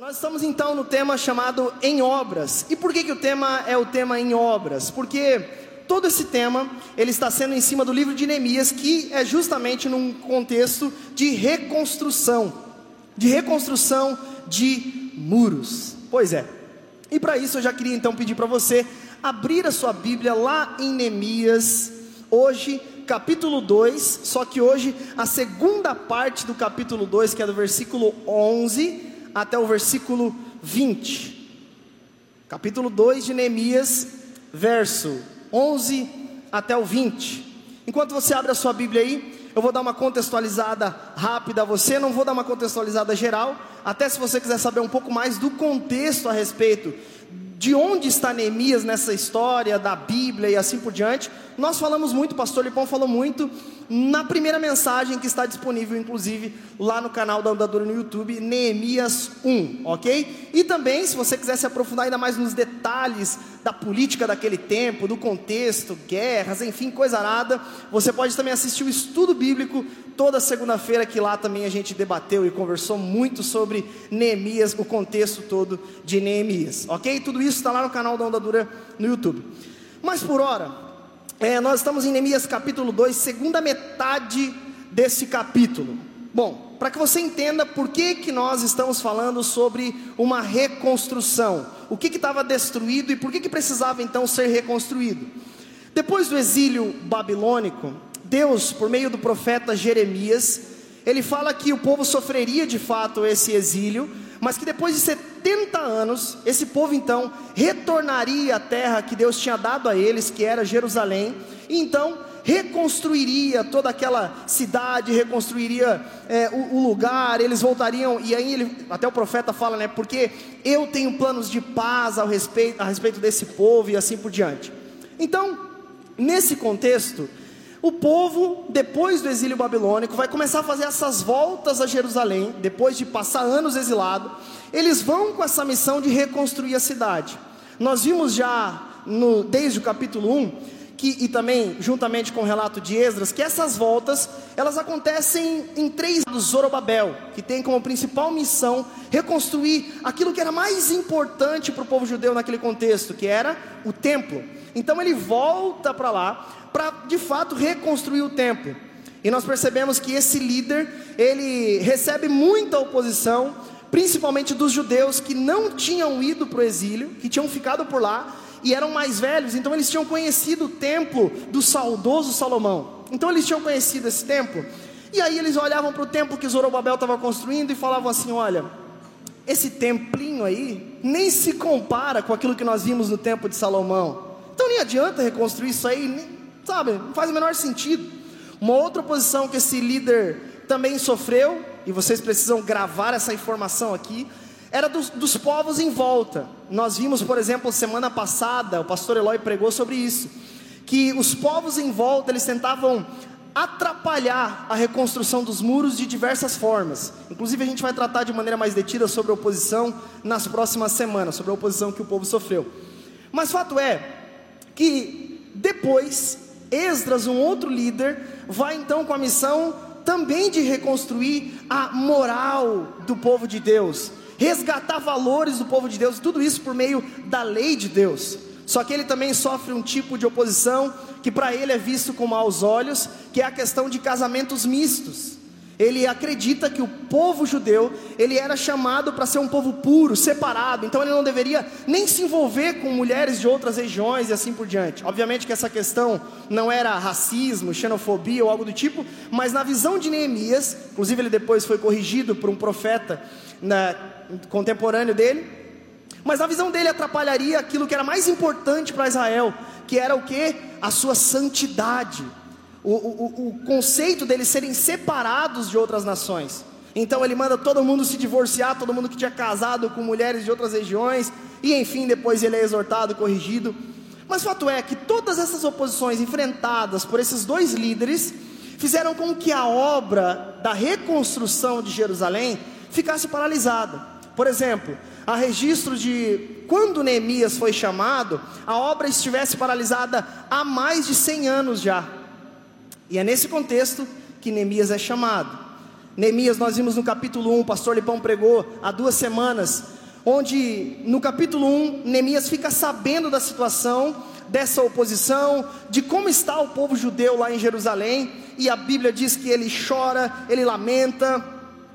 Nós estamos então no tema chamado em obras. E por que, que o tema é o tema em obras? Porque todo esse tema ele está sendo em cima do livro de Neemias, que é justamente num contexto de reconstrução, de reconstrução de muros. Pois é. E para isso eu já queria então pedir para você abrir a sua Bíblia lá em Neemias, hoje capítulo 2, só que hoje a segunda parte do capítulo 2, que é do versículo 11 até o versículo 20. Capítulo 2 de Neemias, verso 11 até o 20. Enquanto você abre a sua Bíblia aí, eu vou dar uma contextualizada rápida a você, não vou dar uma contextualizada geral, até se você quiser saber um pouco mais do contexto a respeito de onde está Neemias nessa história da Bíblia e assim por diante. Nós falamos muito, o pastor Lipão falou muito na primeira mensagem que está disponível, inclusive, lá no canal da Andadura no YouTube, Neemias 1, ok? E também, se você quiser se aprofundar ainda mais nos detalhes da política daquele tempo, do contexto, guerras, enfim, coisa nada, você pode também assistir o estudo bíblico toda segunda-feira, que lá também a gente debateu e conversou muito sobre Neemias, o contexto todo de Neemias, ok? Tudo isso está lá no canal da Andadura no YouTube. Mas por hora, é, nós estamos em Neemias capítulo 2, segunda metade desse capítulo. Bom, para que você entenda por que, que nós estamos falando sobre uma reconstrução, o que estava destruído e por que, que precisava então ser reconstruído. Depois do exílio babilônico, Deus, por meio do profeta Jeremias, ele fala que o povo sofreria de fato esse exílio, mas que depois de 70 anos, esse povo então retornaria à terra que Deus tinha dado a eles, que era Jerusalém, e então reconstruiria toda aquela cidade, reconstruiria é, o, o, lugar, eles voltariam, e aí ele, até o profeta fala, né? Porque eu tenho planos de paz ao respeito, a respeito desse povo e assim por diante. Então, nesse contexto, o povo, depois do exílio babilônico, vai começar a fazer essas voltas a Jerusalém, depois de passar anos exilado. Eles vão com essa missão de reconstruir a cidade. Nós vimos já no, desde o capítulo 1, que, e também juntamente com o relato de Esdras, que essas voltas elas acontecem em três do Zorobabel, que tem como principal missão reconstruir aquilo que era mais importante para o povo judeu naquele contexto, que era o templo. Então ele volta para lá para de fato reconstruir o templo. E nós percebemos que esse líder, ele recebe muita oposição, principalmente dos judeus que não tinham ido para o exílio, que tinham ficado por lá e eram mais velhos, então eles tinham conhecido o templo do saudoso Salomão. Então eles tinham conhecido esse templo. E aí eles olhavam para o templo que Zorobabel estava construindo e falavam assim: olha, esse templinho aí nem se compara com aquilo que nós vimos no templo de Salomão. Então nem adianta reconstruir isso aí, nem, Sabe, não faz o menor sentido. Uma outra posição que esse líder também sofreu, e vocês precisam gravar essa informação aqui, era dos, dos, povos em volta. Nós vimos, por exemplo, semana passada, o pastor Eloy pregou sobre isso, que os povos em volta, eles tentavam atrapalhar a reconstrução dos muros de diversas formas. Inclusive a gente vai tratar de maneira mais detida sobre a oposição nas próximas semanas, sobre a oposição que o povo sofreu. Mas fato é que depois Esdras, um outro líder, vai então com a missão também de reconstruir a moral do povo de Deus, resgatar valores do povo de Deus, tudo isso por meio da lei de Deus. Só que ele também sofre um tipo de oposição que para ele é visto com maus olhos, que é a questão de casamentos mistos ele acredita que o povo judeu, ele era chamado para ser um povo puro, separado, então ele não deveria nem se envolver com mulheres de outras regiões e assim por diante. Obviamente que essa questão não era racismo, xenofobia ou algo do tipo, mas na visão de Neemias, inclusive ele depois foi corrigido por um profeta na, contemporâneo dele, mas na visão dele atrapalharia aquilo que era mais importante para Israel, que era o que? A sua santidade o, o, o conceito deles serem separados de outras nações. Então ele manda todo mundo se divorciar, todo mundo que tinha casado com mulheres de outras regiões, e enfim, depois ele é exortado, corrigido. Mas fato é que todas essas oposições enfrentadas por esses dois líderes fizeram com que a obra da reconstrução de Jerusalém ficasse paralisada. Por exemplo, há registro de quando Neemias foi chamado, a obra estivesse paralisada há mais de 100 anos já. E é nesse contexto que Neemias é chamado. Neemias, nós vimos no capítulo 1, o pastor Lipão pregou há duas semanas, onde no capítulo 1, Neemias fica sabendo da situação, dessa oposição, de como está o povo judeu lá em Jerusalém, e a Bíblia diz que ele chora, ele lamenta,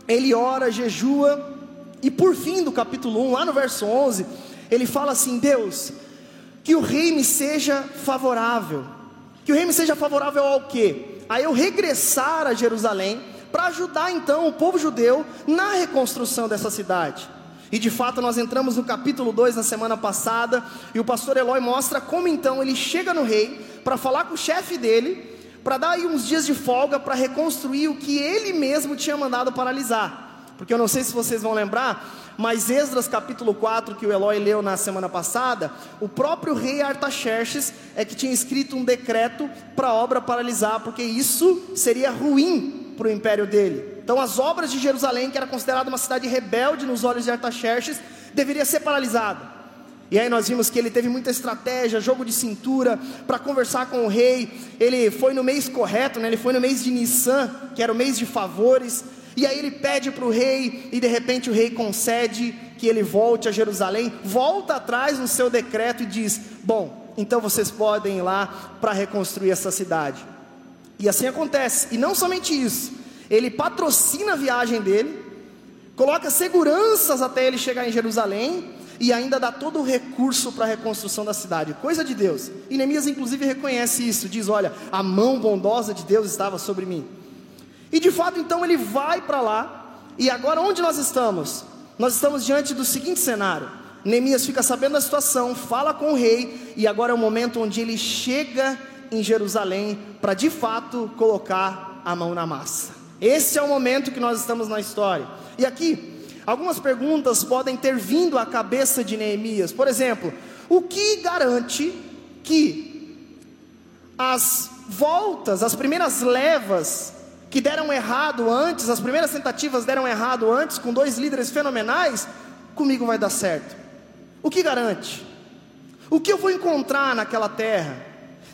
ele ora, jejua, e por fim do capítulo 1, lá no verso 11, ele fala assim: Deus, que o rei me seja favorável, que o rei me seja favorável ao quê? A eu regressar a Jerusalém para ajudar então o povo judeu na reconstrução dessa cidade. E de fato nós entramos no capítulo 2 na semana passada, e o pastor Eloy mostra como então ele chega no rei para falar com o chefe dele, para dar aí uns dias de folga para reconstruir o que ele mesmo tinha mandado paralisar. Porque eu não sei se vocês vão lembrar, mas Esdras capítulo 4, que o Eloy leu na semana passada, o próprio rei Artaxerxes é que tinha escrito um decreto para a obra paralisar, porque isso seria ruim para o império dele. Então, as obras de Jerusalém, que era considerada uma cidade rebelde nos olhos de Artaxerxes, deveria ser paralisada. E aí nós vimos que ele teve muita estratégia, jogo de cintura, para conversar com o rei. Ele foi no mês correto, né? ele foi no mês de Nissan, que era o mês de favores. E aí ele pede para o rei, e de repente o rei concede que ele volte a Jerusalém, volta atrás no seu decreto e diz: Bom, então vocês podem ir lá para reconstruir essa cidade. E assim acontece. E não somente isso, ele patrocina a viagem dele, coloca seguranças até ele chegar em Jerusalém e ainda dá todo o recurso para a reconstrução da cidade. Coisa de Deus. E Neemias inclusive reconhece isso, diz: "Olha, a mão bondosa de Deus estava sobre mim". E de fato, então ele vai para lá. E agora onde nós estamos? Nós estamos diante do seguinte cenário. Neemias fica sabendo da situação, fala com o rei, e agora é o momento onde ele chega em Jerusalém para de fato colocar a mão na massa. Esse é o momento que nós estamos na história. E aqui, algumas perguntas podem ter vindo à cabeça de Neemias. Por exemplo, o que garante que as voltas, as primeiras levas que deram errado antes, as primeiras tentativas deram errado antes, com dois líderes fenomenais, comigo vai dar certo? O que garante? O que eu vou encontrar naquela terra?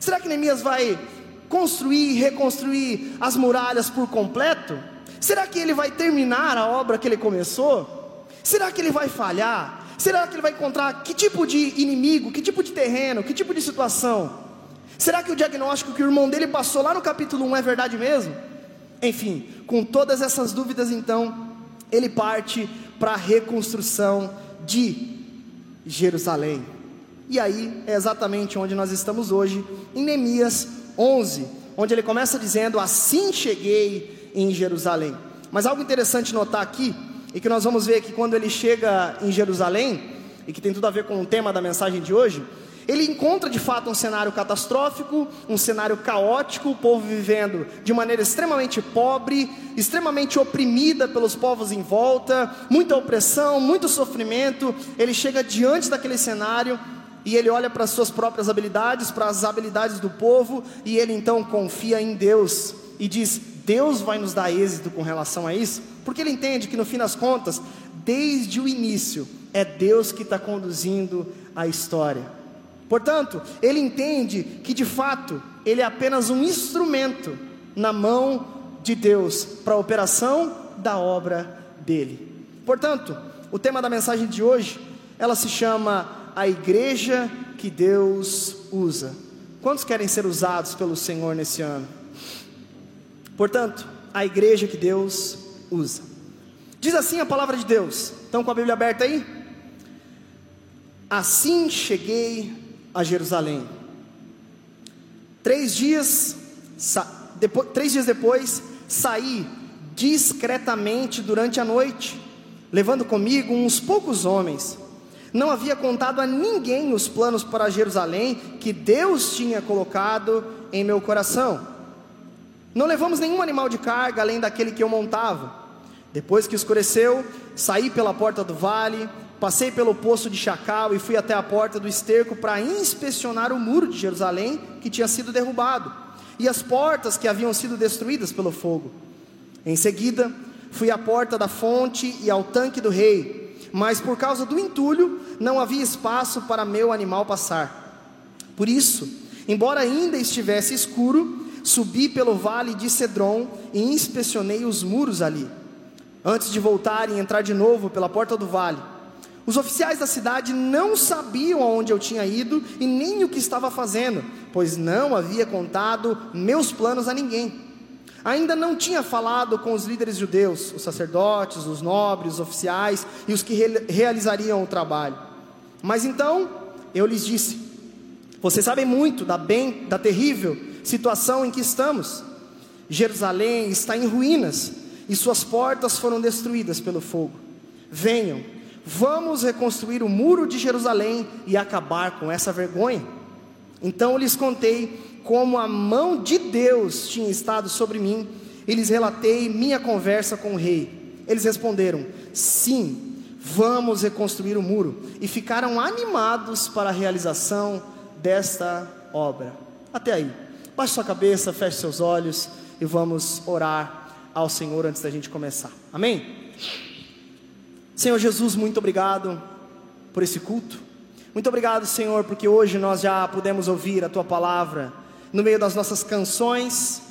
Será que Neemias vai construir e reconstruir as muralhas por completo? Será que ele vai terminar a obra que ele começou? Será que ele vai falhar? Será que ele vai encontrar que tipo de inimigo, que tipo de terreno, que tipo de situação? Será que o diagnóstico que o irmão dele passou lá no capítulo 1 é verdade mesmo? Enfim, com todas essas dúvidas, então, ele parte para a reconstrução de Jerusalém. E aí é exatamente onde nós estamos hoje, em Neemias 11, onde ele começa dizendo: Assim cheguei em Jerusalém. Mas algo interessante notar aqui, e que nós vamos ver que quando ele chega em Jerusalém, e que tem tudo a ver com o tema da mensagem de hoje, ele encontra de fato um cenário catastrófico, um cenário caótico, o povo vivendo de maneira extremamente pobre, extremamente oprimida pelos povos em volta, muita opressão, muito sofrimento. Ele chega diante daquele cenário e ele olha para as suas próprias habilidades, para as habilidades do povo, e ele então confia em Deus e diz: Deus vai nos dar êxito com relação a isso, porque ele entende que no fim das contas, desde o início, é Deus que está conduzindo a história. Portanto, ele entende que de fato ele é apenas um instrumento na mão de Deus para a operação da obra dele. Portanto, o tema da mensagem de hoje, ela se chama a igreja que Deus usa. Quantos querem ser usados pelo Senhor nesse ano? Portanto, a igreja que Deus usa. Diz assim a palavra de Deus. Estão com a Bíblia aberta aí? Assim cheguei a Jerusalém. Três dias, depois, três dias depois, saí discretamente durante a noite, levando comigo uns poucos homens não havia contado a ninguém os planos para Jerusalém que Deus tinha colocado em meu coração. Não levamos nenhum animal de carga além daquele que eu montava. Depois que escureceu, saí pela porta do vale, passei pelo poço de Chacal e fui até a porta do esterco para inspecionar o muro de Jerusalém que tinha sido derrubado e as portas que haviam sido destruídas pelo fogo. Em seguida, fui à porta da fonte e ao tanque do rei mas por causa do entulho não havia espaço para meu animal passar. Por isso, embora ainda estivesse escuro, subi pelo vale de Cedron e inspecionei os muros ali, antes de voltar e entrar de novo pela porta do vale. Os oficiais da cidade não sabiam aonde eu tinha ido e nem o que estava fazendo, pois não havia contado meus planos a ninguém. Ainda não tinha falado com os líderes judeus, os sacerdotes, os nobres, os oficiais e os que re realizariam o trabalho. Mas então eu lhes disse: Vocês sabem muito da bem, da terrível situação em que estamos. Jerusalém está em ruínas e suas portas foram destruídas pelo fogo. Venham, vamos reconstruir o muro de Jerusalém e acabar com essa vergonha. Então lhes contei como a mão de Deus tinha estado sobre mim, e lhes relatei minha conversa com o rei. Eles responderam: Sim, vamos reconstruir o muro. E ficaram animados para a realização desta obra. Até aí. Baixe sua cabeça, feche seus olhos e vamos orar ao Senhor antes da gente começar. Amém? Senhor Jesus, muito obrigado por esse culto. Muito obrigado, Senhor, porque hoje nós já pudemos ouvir a tua palavra no meio das nossas canções.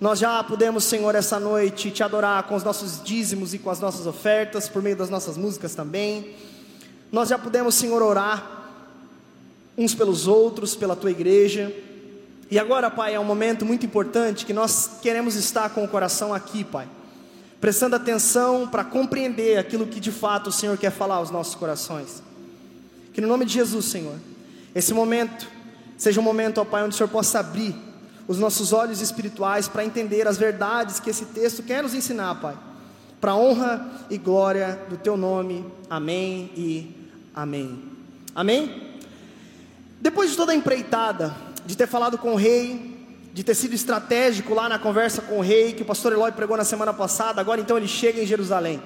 Nós já podemos, Senhor, essa noite te adorar com os nossos dízimos e com as nossas ofertas, por meio das nossas músicas também. Nós já podemos, Senhor, orar uns pelos outros, pela tua igreja. E agora, Pai, é um momento muito importante que nós queremos estar com o coração aqui, Pai, prestando atenção para compreender aquilo que de fato o Senhor quer falar aos nossos corações. Que no nome de Jesus, Senhor, esse momento Seja um momento, ó Pai, onde o Senhor possa abrir os nossos olhos espirituais para entender as verdades que esse texto quer nos ensinar, Pai. Para honra e glória do Teu nome. Amém e amém. Amém? Depois de toda a empreitada, de ter falado com o rei, de ter sido estratégico lá na conversa com o rei, que o pastor Eloy pregou na semana passada, agora então ele chega em Jerusalém.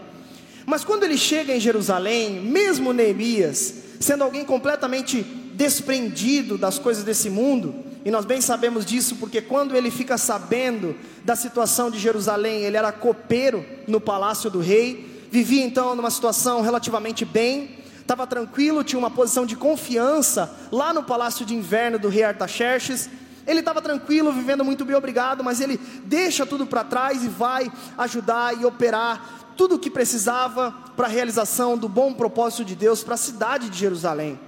Mas quando ele chega em Jerusalém, mesmo Neemias, sendo alguém completamente desprendido das coisas desse mundo, e nós bem sabemos disso porque quando ele fica sabendo da situação de Jerusalém, ele era copeiro no palácio do rei, vivia então numa situação relativamente bem, estava tranquilo, tinha uma posição de confiança lá no palácio de inverno do rei Artaxerxes. Ele estava tranquilo, vivendo muito bem, obrigado, mas ele deixa tudo para trás e vai ajudar e operar tudo o que precisava para a realização do bom propósito de Deus para a cidade de Jerusalém.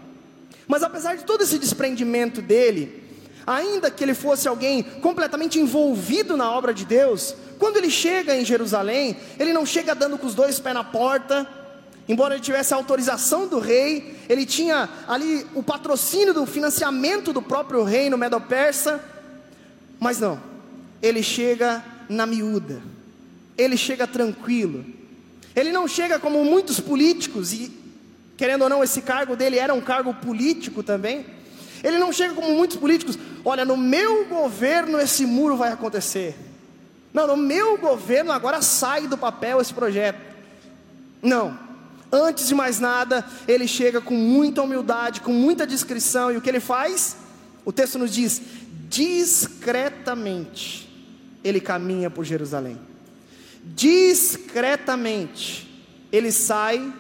Mas apesar de todo esse desprendimento dele, ainda que ele fosse alguém completamente envolvido na obra de Deus, quando ele chega em Jerusalém, ele não chega dando com os dois pés na porta, embora ele tivesse a autorização do rei, ele tinha ali o patrocínio do financiamento do próprio reino medo-persa, mas não, ele chega na miúda, ele chega tranquilo, ele não chega como muitos políticos e Querendo ou não, esse cargo dele era um cargo político também. Ele não chega como muitos políticos, olha, no meu governo esse muro vai acontecer. Não, no meu governo agora sai do papel esse projeto. Não. Antes de mais nada, ele chega com muita humildade, com muita discrição, e o que ele faz? O texto nos diz: discretamente ele caminha por Jerusalém. Discretamente ele sai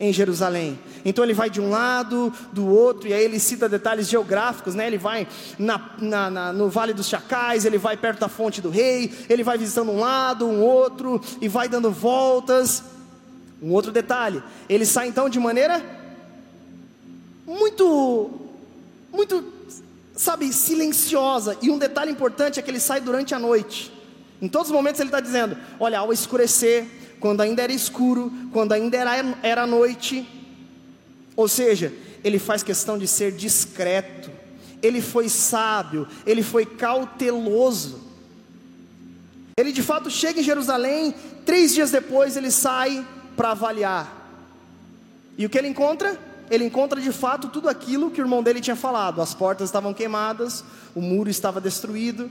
em Jerusalém. Então ele vai de um lado, do outro, e aí ele cita detalhes geográficos, né? Ele vai na, na, na, no Vale dos Chacais, ele vai perto da fonte do rei, ele vai visitando um lado, um outro, e vai dando voltas. Um outro detalhe, ele sai então de maneira muito, muito, sabe, silenciosa. E um detalhe importante é que ele sai durante a noite. Em todos os momentos ele está dizendo: olha, ao escurecer, quando ainda era escuro, quando ainda era, era noite. Ou seja, ele faz questão de ser discreto, ele foi sábio, ele foi cauteloso. Ele de fato chega em Jerusalém, três dias depois ele sai para avaliar. E o que ele encontra? Ele encontra de fato tudo aquilo que o irmão dele tinha falado: as portas estavam queimadas, o muro estava destruído.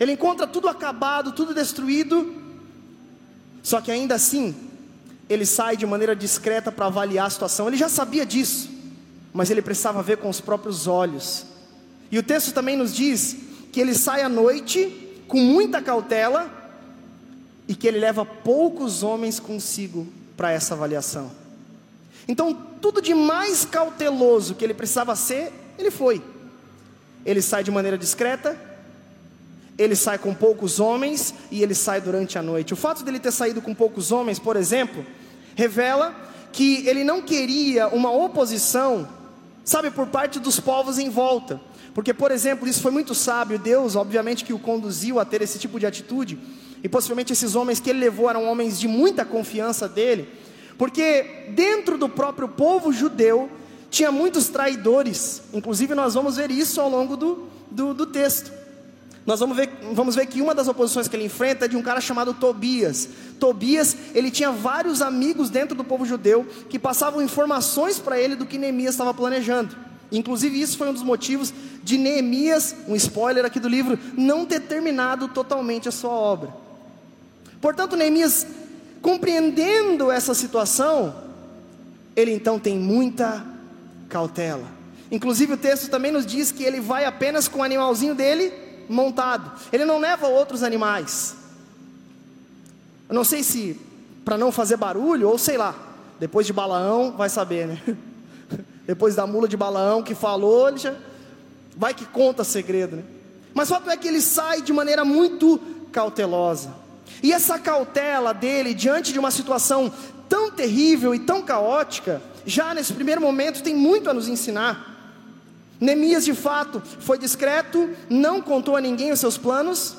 Ele encontra tudo acabado, tudo destruído, só que ainda assim, ele sai de maneira discreta para avaliar a situação. Ele já sabia disso, mas ele precisava ver com os próprios olhos. E o texto também nos diz que ele sai à noite com muita cautela e que ele leva poucos homens consigo para essa avaliação. Então, tudo de mais cauteloso que ele precisava ser, ele foi. Ele sai de maneira discreta, ele sai com poucos homens e ele sai durante a noite. O fato dele ter saído com poucos homens, por exemplo, revela que ele não queria uma oposição, sabe, por parte dos povos em volta. Porque, por exemplo, isso foi muito sábio, Deus, obviamente, que o conduziu a ter esse tipo de atitude, e possivelmente esses homens que ele levou eram homens de muita confiança dele, porque dentro do próprio povo judeu tinha muitos traidores, inclusive nós vamos ver isso ao longo do, do, do texto nós vamos ver, vamos ver que uma das oposições que ele enfrenta é de um cara chamado Tobias. Tobias, ele tinha vários amigos dentro do povo judeu que passavam informações para ele do que Neemias estava planejando. Inclusive, isso foi um dos motivos de Neemias, um spoiler aqui do livro, não ter terminado totalmente a sua obra. Portanto, Neemias, compreendendo essa situação, ele então tem muita cautela. Inclusive, o texto também nos diz que ele vai apenas com o animalzinho dele montado. Ele não leva outros animais. Eu não sei se para não fazer barulho ou sei lá. Depois de Balaão, vai saber, né? Depois da mula de Balaão que falou, ele já vai que conta segredo, né? Mas o fato é que ele sai de maneira muito cautelosa. E essa cautela dele diante de uma situação tão terrível e tão caótica, já nesse primeiro momento tem muito a nos ensinar. Neemias de fato foi discreto, não contou a ninguém os seus planos,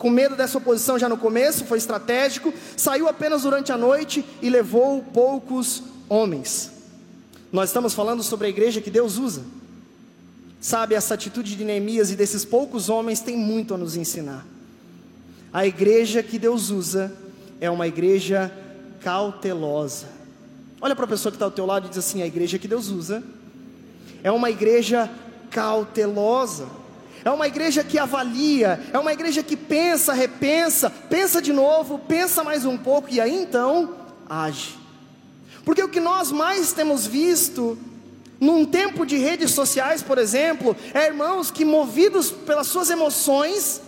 com medo dessa oposição já no começo, foi estratégico, saiu apenas durante a noite e levou poucos homens. Nós estamos falando sobre a igreja que Deus usa. Sabe, essa atitude de Neemias e desses poucos homens tem muito a nos ensinar. A igreja que Deus usa é uma igreja cautelosa. Olha para a pessoa que está ao teu lado e diz assim: a igreja que Deus usa é uma igreja cautelosa, é uma igreja que avalia, é uma igreja que pensa, repensa, pensa de novo, pensa mais um pouco e aí então age. Porque o que nós mais temos visto num tempo de redes sociais, por exemplo, é irmãos que movidos pelas suas emoções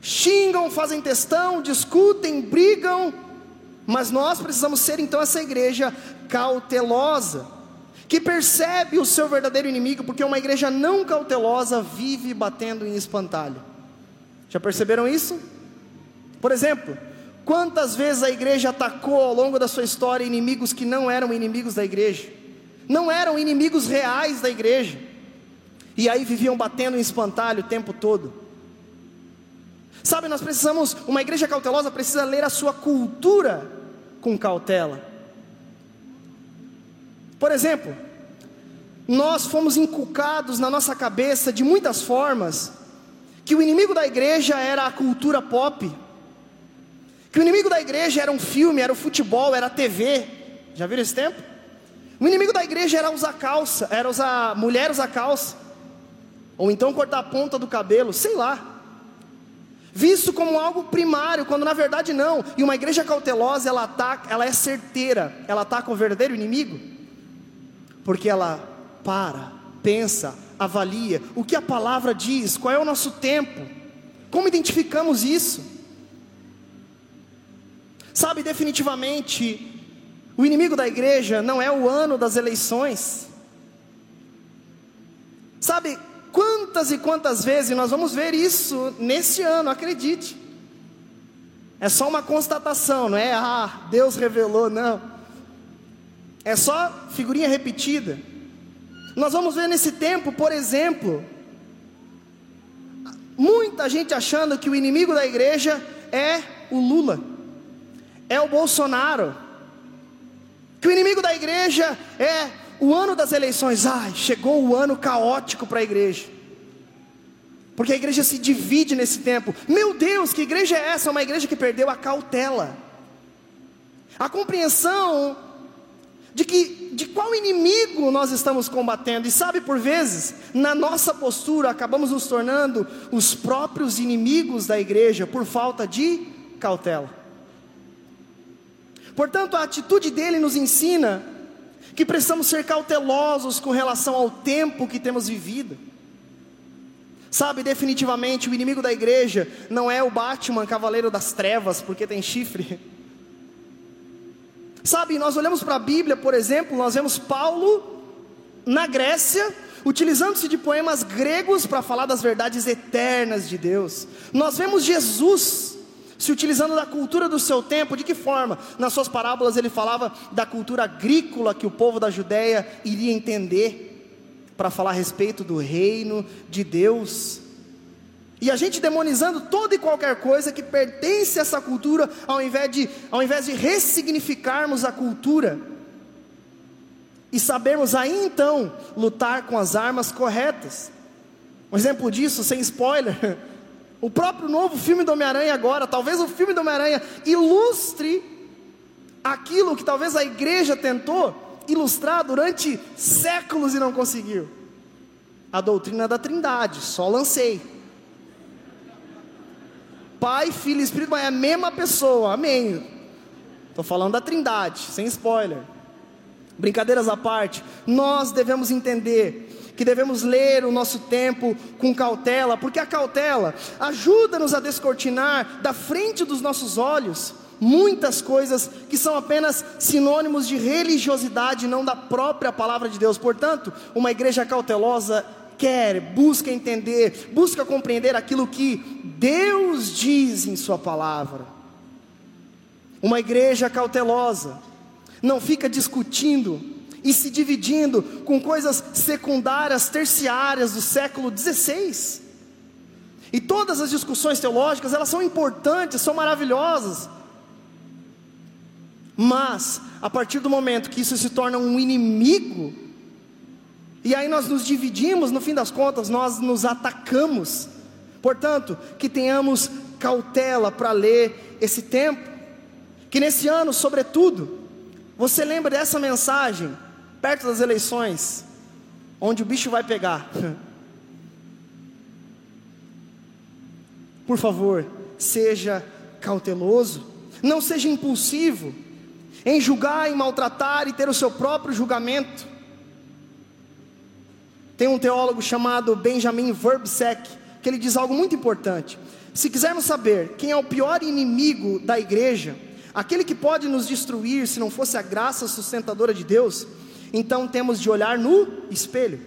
xingam, fazem testão, discutem, brigam, mas nós precisamos ser então essa igreja cautelosa que percebe o seu verdadeiro inimigo, porque uma igreja não cautelosa vive batendo em espantalho. Já perceberam isso? Por exemplo, quantas vezes a igreja atacou ao longo da sua história inimigos que não eram inimigos da igreja, não eram inimigos reais da igreja, e aí viviam batendo em espantalho o tempo todo. Sabe, nós precisamos, uma igreja cautelosa precisa ler a sua cultura com cautela. Por exemplo, nós fomos inculcados na nossa cabeça de muitas formas que o inimigo da igreja era a cultura pop, que o inimigo da igreja era um filme, era o futebol, era a TV. Já viram esse tempo? O inimigo da igreja era usar calça, era usar mulher usar calça, ou então cortar a ponta do cabelo, sei lá. Visto como algo primário, quando na verdade não. E uma igreja cautelosa, ela ataca, ela é certeira, ela ataca o verdadeiro inimigo porque ela para, pensa, avalia o que a palavra diz, qual é o nosso tempo, como identificamos isso. Sabe, definitivamente, o inimigo da igreja não é o ano das eleições. Sabe, quantas e quantas vezes nós vamos ver isso nesse ano, acredite. É só uma constatação, não é? Ah, Deus revelou, não. É só figurinha repetida. Nós vamos ver nesse tempo, por exemplo, muita gente achando que o inimigo da igreja é o Lula, é o Bolsonaro, que o inimigo da igreja é o ano das eleições. Ai, chegou o ano caótico para a igreja. Porque a igreja se divide nesse tempo. Meu Deus, que igreja é essa? Uma igreja que perdeu a cautela. A compreensão de que de qual inimigo nós estamos combatendo. E sabe, por vezes, na nossa postura acabamos nos tornando os próprios inimigos da igreja por falta de cautela. Portanto, a atitude dele nos ensina que precisamos ser cautelosos com relação ao tempo que temos vivido. Sabe, definitivamente o inimigo da igreja não é o Batman, cavaleiro das trevas, porque tem chifre. Sabe, nós olhamos para a Bíblia, por exemplo, nós vemos Paulo na Grécia, utilizando-se de poemas gregos para falar das verdades eternas de Deus. Nós vemos Jesus se utilizando da cultura do seu tempo, de que forma? Nas suas parábolas ele falava da cultura agrícola que o povo da Judéia iria entender para falar a respeito do reino de Deus. E a gente demonizando toda e qualquer coisa que pertence a essa cultura, ao invés de, ao invés de ressignificarmos a cultura e sabermos aí então lutar com as armas corretas. Um exemplo disso, sem spoiler, o próprio novo filme do Homem-Aranha agora, talvez o filme do Homem-Aranha ilustre aquilo que talvez a igreja tentou ilustrar durante séculos e não conseguiu. A doutrina da Trindade, só lancei. Pai, Filho e Espírito é a mesma pessoa, amém. Estou falando da Trindade, sem spoiler. Brincadeiras à parte, nós devemos entender que devemos ler o nosso tempo com cautela, porque a cautela ajuda-nos a descortinar da frente dos nossos olhos muitas coisas que são apenas sinônimos de religiosidade, não da própria palavra de Deus. Portanto, uma igreja cautelosa quer, busca entender, busca compreender aquilo que Deus diz em Sua palavra. Uma igreja cautelosa não fica discutindo e se dividindo com coisas secundárias, terciárias do século XVI. E todas as discussões teológicas, elas são importantes, são maravilhosas. Mas, a partir do momento que isso se torna um inimigo e aí nós nos dividimos, no fim das contas, nós nos atacamos. Portanto, que tenhamos cautela para ler esse tempo. Que nesse ano, sobretudo, você lembre dessa mensagem, perto das eleições, onde o bicho vai pegar. Por favor, seja cauteloso, não seja impulsivo em julgar, em maltratar e ter o seu próprio julgamento. Tem um teólogo chamado Benjamin Verbsek, que ele diz algo muito importante. Se quisermos saber quem é o pior inimigo da igreja, aquele que pode nos destruir se não fosse a graça sustentadora de Deus, então temos de olhar no espelho.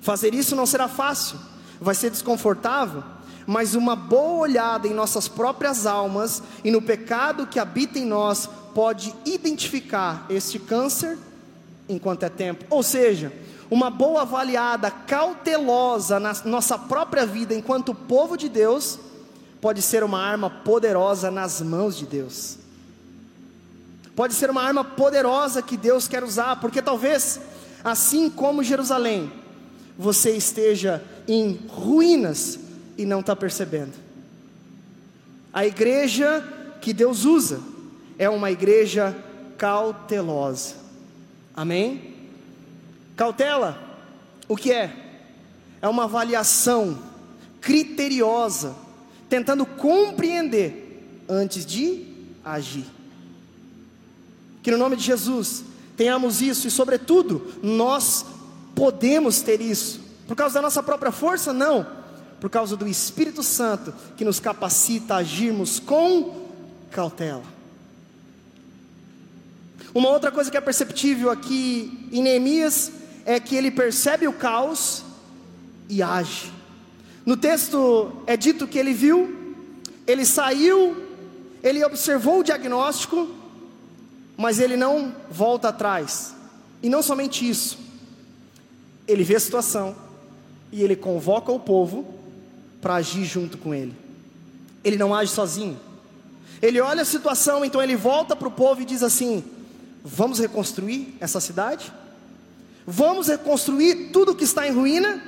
Fazer isso não será fácil, vai ser desconfortável, mas uma boa olhada em nossas próprias almas e no pecado que habita em nós pode identificar este câncer enquanto é tempo. Ou seja, uma boa avaliada, cautelosa na nossa própria vida enquanto povo de Deus, pode ser uma arma poderosa nas mãos de Deus. Pode ser uma arma poderosa que Deus quer usar, porque talvez, assim como Jerusalém, você esteja em ruínas e não está percebendo. A igreja que Deus usa é uma igreja cautelosa. Amém? Cautela, o que é? É uma avaliação criteriosa, tentando compreender antes de agir. Que no nome de Jesus tenhamos isso e, sobretudo, nós podemos ter isso. Por causa da nossa própria força? Não. Por causa do Espírito Santo que nos capacita a agirmos com cautela. Uma outra coisa que é perceptível aqui em Neemias é que ele percebe o caos e age. No texto é dito que ele viu, ele saiu, ele observou o diagnóstico, mas ele não volta atrás. E não somente isso, ele vê a situação e ele convoca o povo para agir junto com ele. Ele não age sozinho. Ele olha a situação, então ele volta para o povo e diz assim: Vamos reconstruir essa cidade? Vamos reconstruir tudo que está em ruína?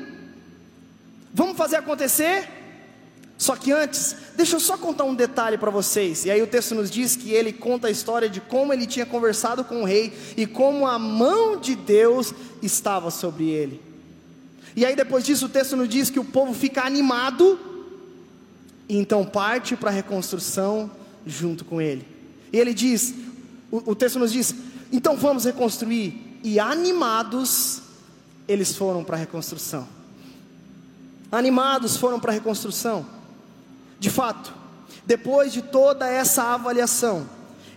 Vamos fazer acontecer? Só que antes, deixa eu só contar um detalhe para vocês. E aí o texto nos diz que ele conta a história de como ele tinha conversado com o rei e como a mão de Deus estava sobre ele. E aí depois disso o texto nos diz que o povo fica animado e então parte para a reconstrução junto com ele. E ele diz, o, o texto nos diz: então vamos reconstruir e animados, eles foram para a reconstrução. Animados foram para a reconstrução. De fato, depois de toda essa avaliação,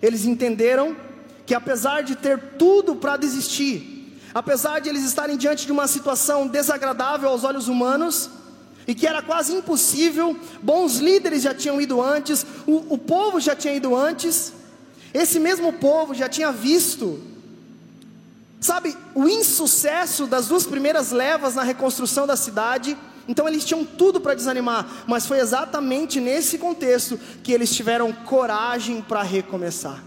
eles entenderam que apesar de ter tudo para desistir, apesar de eles estarem diante de uma situação desagradável aos olhos humanos, e que era quase impossível, bons líderes já tinham ido antes, o, o povo já tinha ido antes, esse mesmo povo já tinha visto, sabe, o insucesso das duas primeiras levas na reconstrução da cidade, então eles tinham tudo para desanimar, mas foi exatamente nesse contexto que eles tiveram coragem para recomeçar.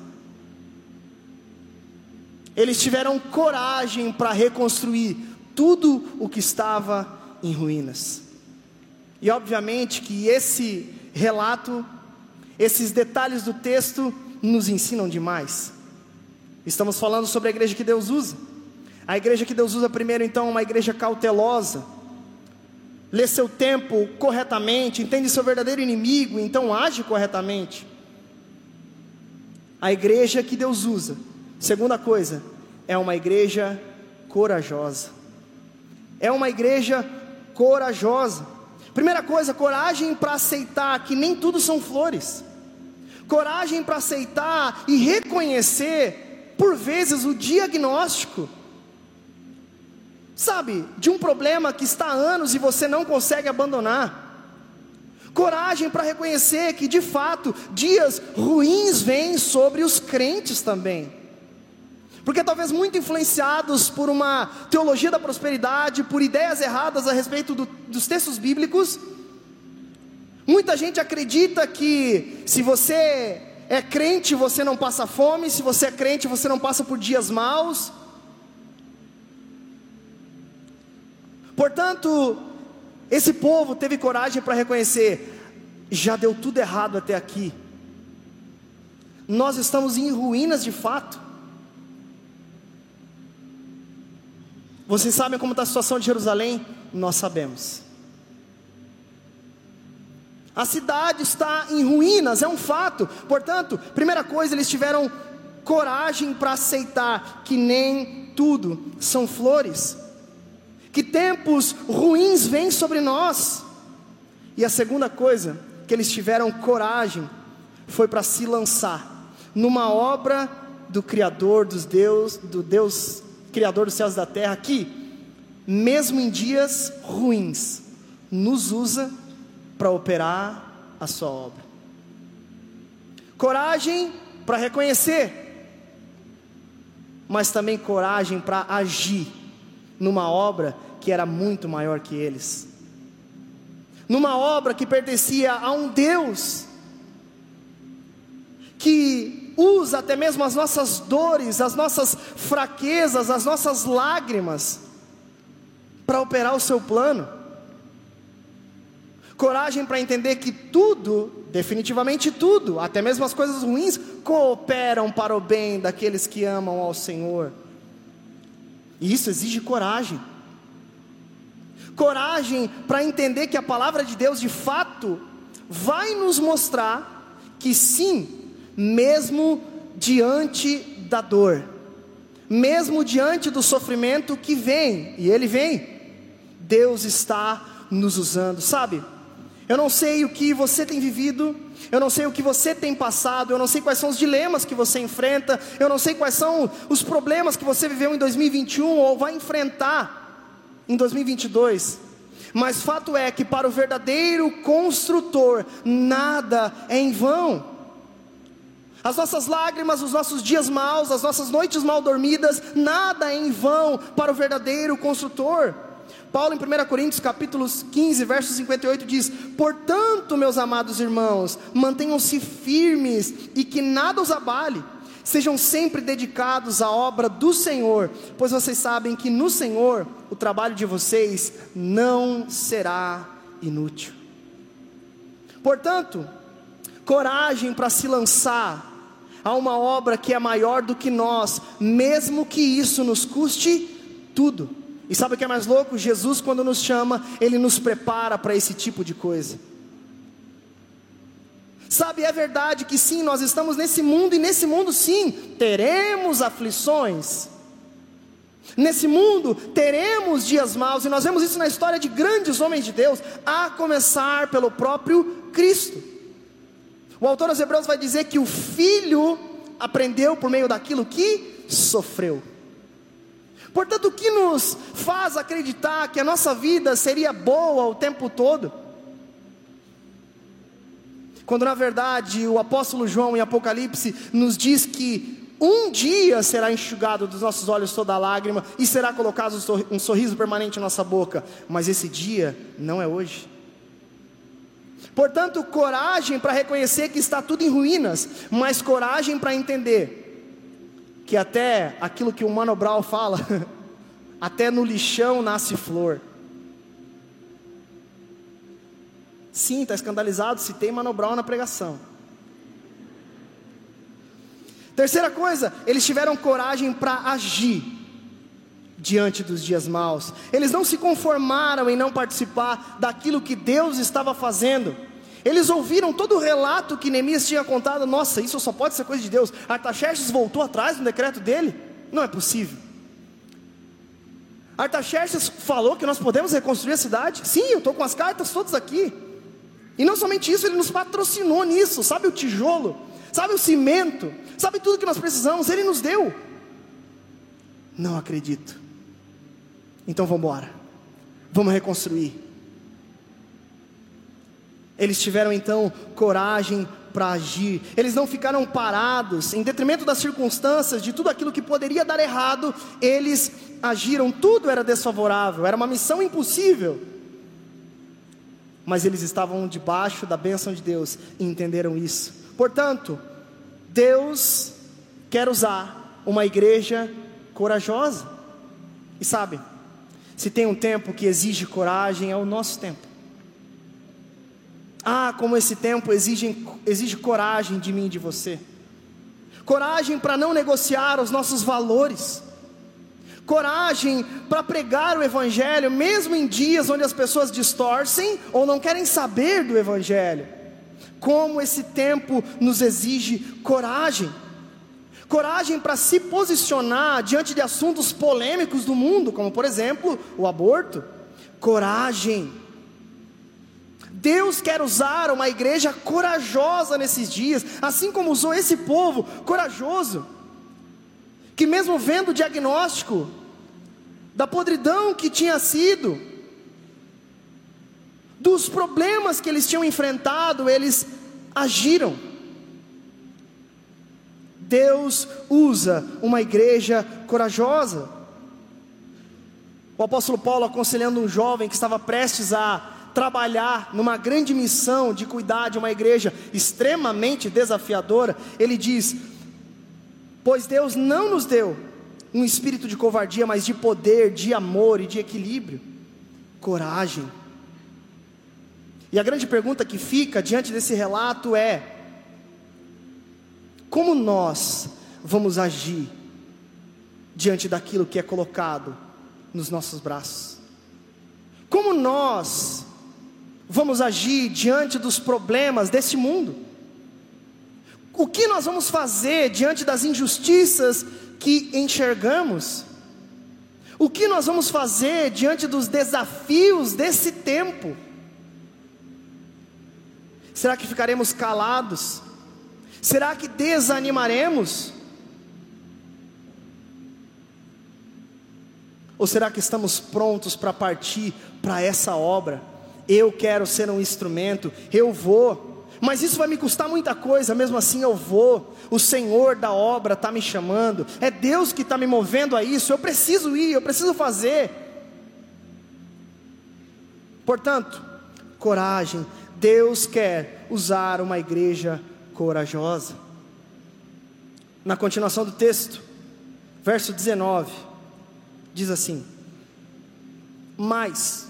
Eles tiveram coragem para reconstruir tudo o que estava em ruínas. E obviamente que esse relato, esses detalhes do texto nos ensinam demais. Estamos falando sobre a igreja que Deus usa. A igreja que Deus usa primeiro então é uma igreja cautelosa. Lê seu tempo corretamente, entende seu verdadeiro inimigo, então age corretamente. A igreja que Deus usa Segunda coisa, é uma igreja corajosa. É uma igreja corajosa. Primeira coisa, coragem para aceitar que nem tudo são flores. Coragem para aceitar e reconhecer, por vezes, o diagnóstico. Sabe, de um problema que está há anos e você não consegue abandonar. Coragem para reconhecer que, de fato, dias ruins vêm sobre os crentes também. Porque talvez muito influenciados por uma teologia da prosperidade, por ideias erradas a respeito do, dos textos bíblicos, muita gente acredita que se você é crente você não passa fome, se você é crente você não passa por dias maus. Portanto, esse povo teve coragem para reconhecer: já deu tudo errado até aqui, nós estamos em ruínas de fato. Vocês sabem como está a situação de Jerusalém? Nós sabemos. A cidade está em ruínas, é um fato. Portanto, primeira coisa, eles tiveram coragem para aceitar que nem tudo são flores, que tempos ruins vêm sobre nós. E a segunda coisa que eles tiveram coragem foi para se lançar numa obra do Criador dos Deus, do Deus Criador dos céus e da terra, que, mesmo em dias ruins, nos usa para operar a sua obra. Coragem para reconhecer, mas também coragem para agir numa obra que era muito maior que eles, numa obra que pertencia a um Deus que usa até mesmo as nossas dores, as nossas fraquezas, as nossas lágrimas, para operar o seu plano. Coragem para entender que tudo, definitivamente tudo, até mesmo as coisas ruins, cooperam para o bem daqueles que amam ao Senhor. E isso exige coragem. Coragem para entender que a palavra de Deus de fato vai nos mostrar que sim, mesmo diante da dor, mesmo diante do sofrimento que vem, e ele vem, Deus está nos usando, sabe? Eu não sei o que você tem vivido, eu não sei o que você tem passado, eu não sei quais são os dilemas que você enfrenta, eu não sei quais são os problemas que você viveu em 2021 ou vai enfrentar em 2022. Mas fato é que para o verdadeiro construtor, nada é em vão. As nossas lágrimas, os nossos dias maus, as nossas noites mal dormidas, nada é em vão para o verdadeiro construtor. Paulo em 1 Coríntios capítulo 15, verso 58 diz: "Portanto, meus amados irmãos, mantenham-se firmes e que nada os abale. Sejam sempre dedicados à obra do Senhor, pois vocês sabem que no Senhor o trabalho de vocês não será inútil." Portanto, coragem para se lançar a uma obra que é maior do que nós, mesmo que isso nos custe tudo. E sabe o que é mais louco? Jesus, quando nos chama, Ele nos prepara para esse tipo de coisa. Sabe, é verdade que sim, nós estamos nesse mundo, e nesse mundo, sim, teremos aflições. Nesse mundo teremos dias maus, e nós vemos isso na história de grandes homens de Deus, a começar pelo próprio Cristo. O autor aos Hebreus vai dizer que o filho aprendeu por meio daquilo que sofreu. Portanto, o que nos faz acreditar que a nossa vida seria boa o tempo todo? Quando na verdade o apóstolo João em Apocalipse nos diz que um dia será enxugado dos nossos olhos toda lágrima e será colocado um sorriso permanente em nossa boca, mas esse dia não é hoje. Portanto, coragem para reconhecer que está tudo em ruínas, mas coragem para entender que até aquilo que o Mano Brown fala, até no lixão nasce flor. Sim, está escandalizado se tem Mano Brown na pregação. Terceira coisa, eles tiveram coragem para agir diante dos dias maus. Eles não se conformaram em não participar daquilo que Deus estava fazendo. Eles ouviram todo o relato que Neemias tinha contado. Nossa, isso só pode ser coisa de Deus. Artaxerxes voltou atrás no decreto dele? Não é possível. Artaxerxes falou que nós podemos reconstruir a cidade? Sim, eu estou com as cartas todas aqui. E não somente isso, ele nos patrocinou nisso. Sabe o tijolo? Sabe o cimento? Sabe tudo que nós precisamos? Ele nos deu. Não acredito. Então vamos embora. Vamos reconstruir. Eles tiveram então coragem para agir. Eles não ficaram parados, em detrimento das circunstâncias, de tudo aquilo que poderia dar errado, eles agiram. Tudo era desfavorável, era uma missão impossível. Mas eles estavam debaixo da bênção de Deus e entenderam isso. Portanto, Deus quer usar uma igreja corajosa. E sabe, se tem um tempo que exige coragem, é o nosso tempo. Ah, como esse tempo exige, exige coragem de mim e de você. Coragem para não negociar os nossos valores. Coragem para pregar o Evangelho, mesmo em dias onde as pessoas distorcem ou não querem saber do Evangelho. Como esse tempo nos exige coragem. Coragem para se posicionar diante de assuntos polêmicos do mundo, como por exemplo o aborto. Coragem Deus quer usar uma igreja corajosa nesses dias, assim como usou esse povo corajoso, que mesmo vendo o diagnóstico da podridão que tinha sido, dos problemas que eles tinham enfrentado, eles agiram. Deus usa uma igreja corajosa. O apóstolo Paulo aconselhando um jovem que estava prestes a trabalhar numa grande missão de cuidar de uma igreja extremamente desafiadora, ele diz: Pois Deus não nos deu um espírito de covardia, mas de poder, de amor e de equilíbrio, coragem. E a grande pergunta que fica diante desse relato é: como nós vamos agir diante daquilo que é colocado nos nossos braços? Como nós vamos agir diante dos problemas deste mundo? O que nós vamos fazer diante das injustiças que enxergamos? O que nós vamos fazer diante dos desafios desse tempo? Será que ficaremos calados? Será que desanimaremos? Ou será que estamos prontos para partir para essa obra? eu quero ser um instrumento, eu vou, mas isso vai me custar muita coisa, mesmo assim eu vou. O Senhor da obra está me chamando, é Deus que está me movendo a isso, eu preciso ir, eu preciso fazer. Portanto, coragem, Deus quer usar uma igreja corajosa. Na continuação do texto, verso 19, diz assim: Mas,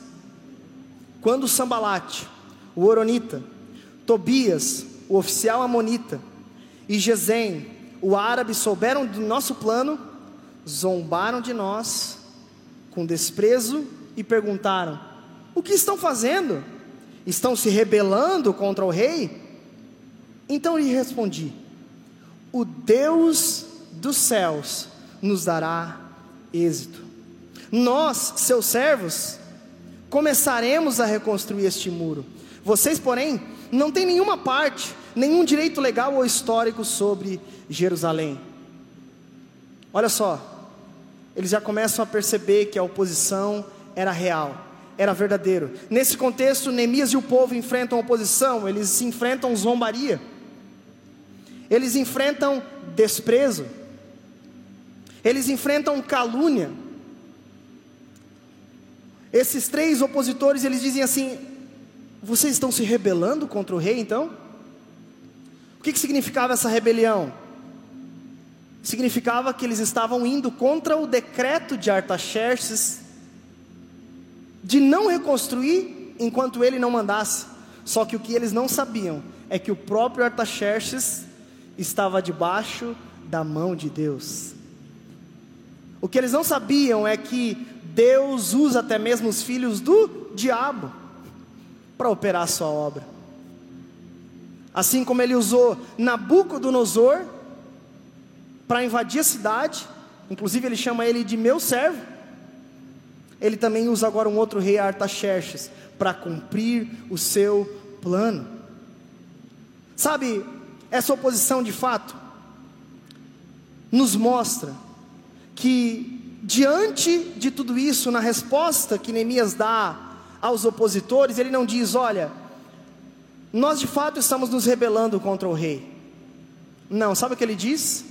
quando Sambalate, o Oronita, Tobias, o oficial Amonita, e Gesem, o árabe, souberam do nosso plano, zombaram de nós com desprezo e perguntaram: O que estão fazendo? Estão se rebelando contra o rei? Então lhe respondi: O Deus dos céus nos dará êxito. Nós, seus servos, começaremos a reconstruir este muro. Vocês, porém, não têm nenhuma parte, nenhum direito legal ou histórico sobre Jerusalém. Olha só, eles já começam a perceber que a oposição era real, era verdadeiro. Nesse contexto, Neemias e o povo enfrentam oposição, eles se enfrentam zombaria, eles enfrentam desprezo, eles enfrentam calúnia. Esses três opositores, eles dizem assim: vocês estão se rebelando contra o rei então? O que, que significava essa rebelião? Significava que eles estavam indo contra o decreto de Artaxerxes de não reconstruir enquanto ele não mandasse. Só que o que eles não sabiam é que o próprio Artaxerxes estava debaixo da mão de Deus. O que eles não sabiam é que Deus usa até mesmo os filhos do diabo para operar a sua obra. Assim como ele usou Nabucodonosor para invadir a cidade, inclusive ele chama ele de meu servo. Ele também usa agora um outro rei Artaxerxes para cumprir o seu plano. Sabe, essa oposição de fato nos mostra que diante de tudo isso, na resposta que Neemias dá aos opositores, ele não diz: olha, nós de fato estamos nos rebelando contra o rei. Não, sabe o que ele diz?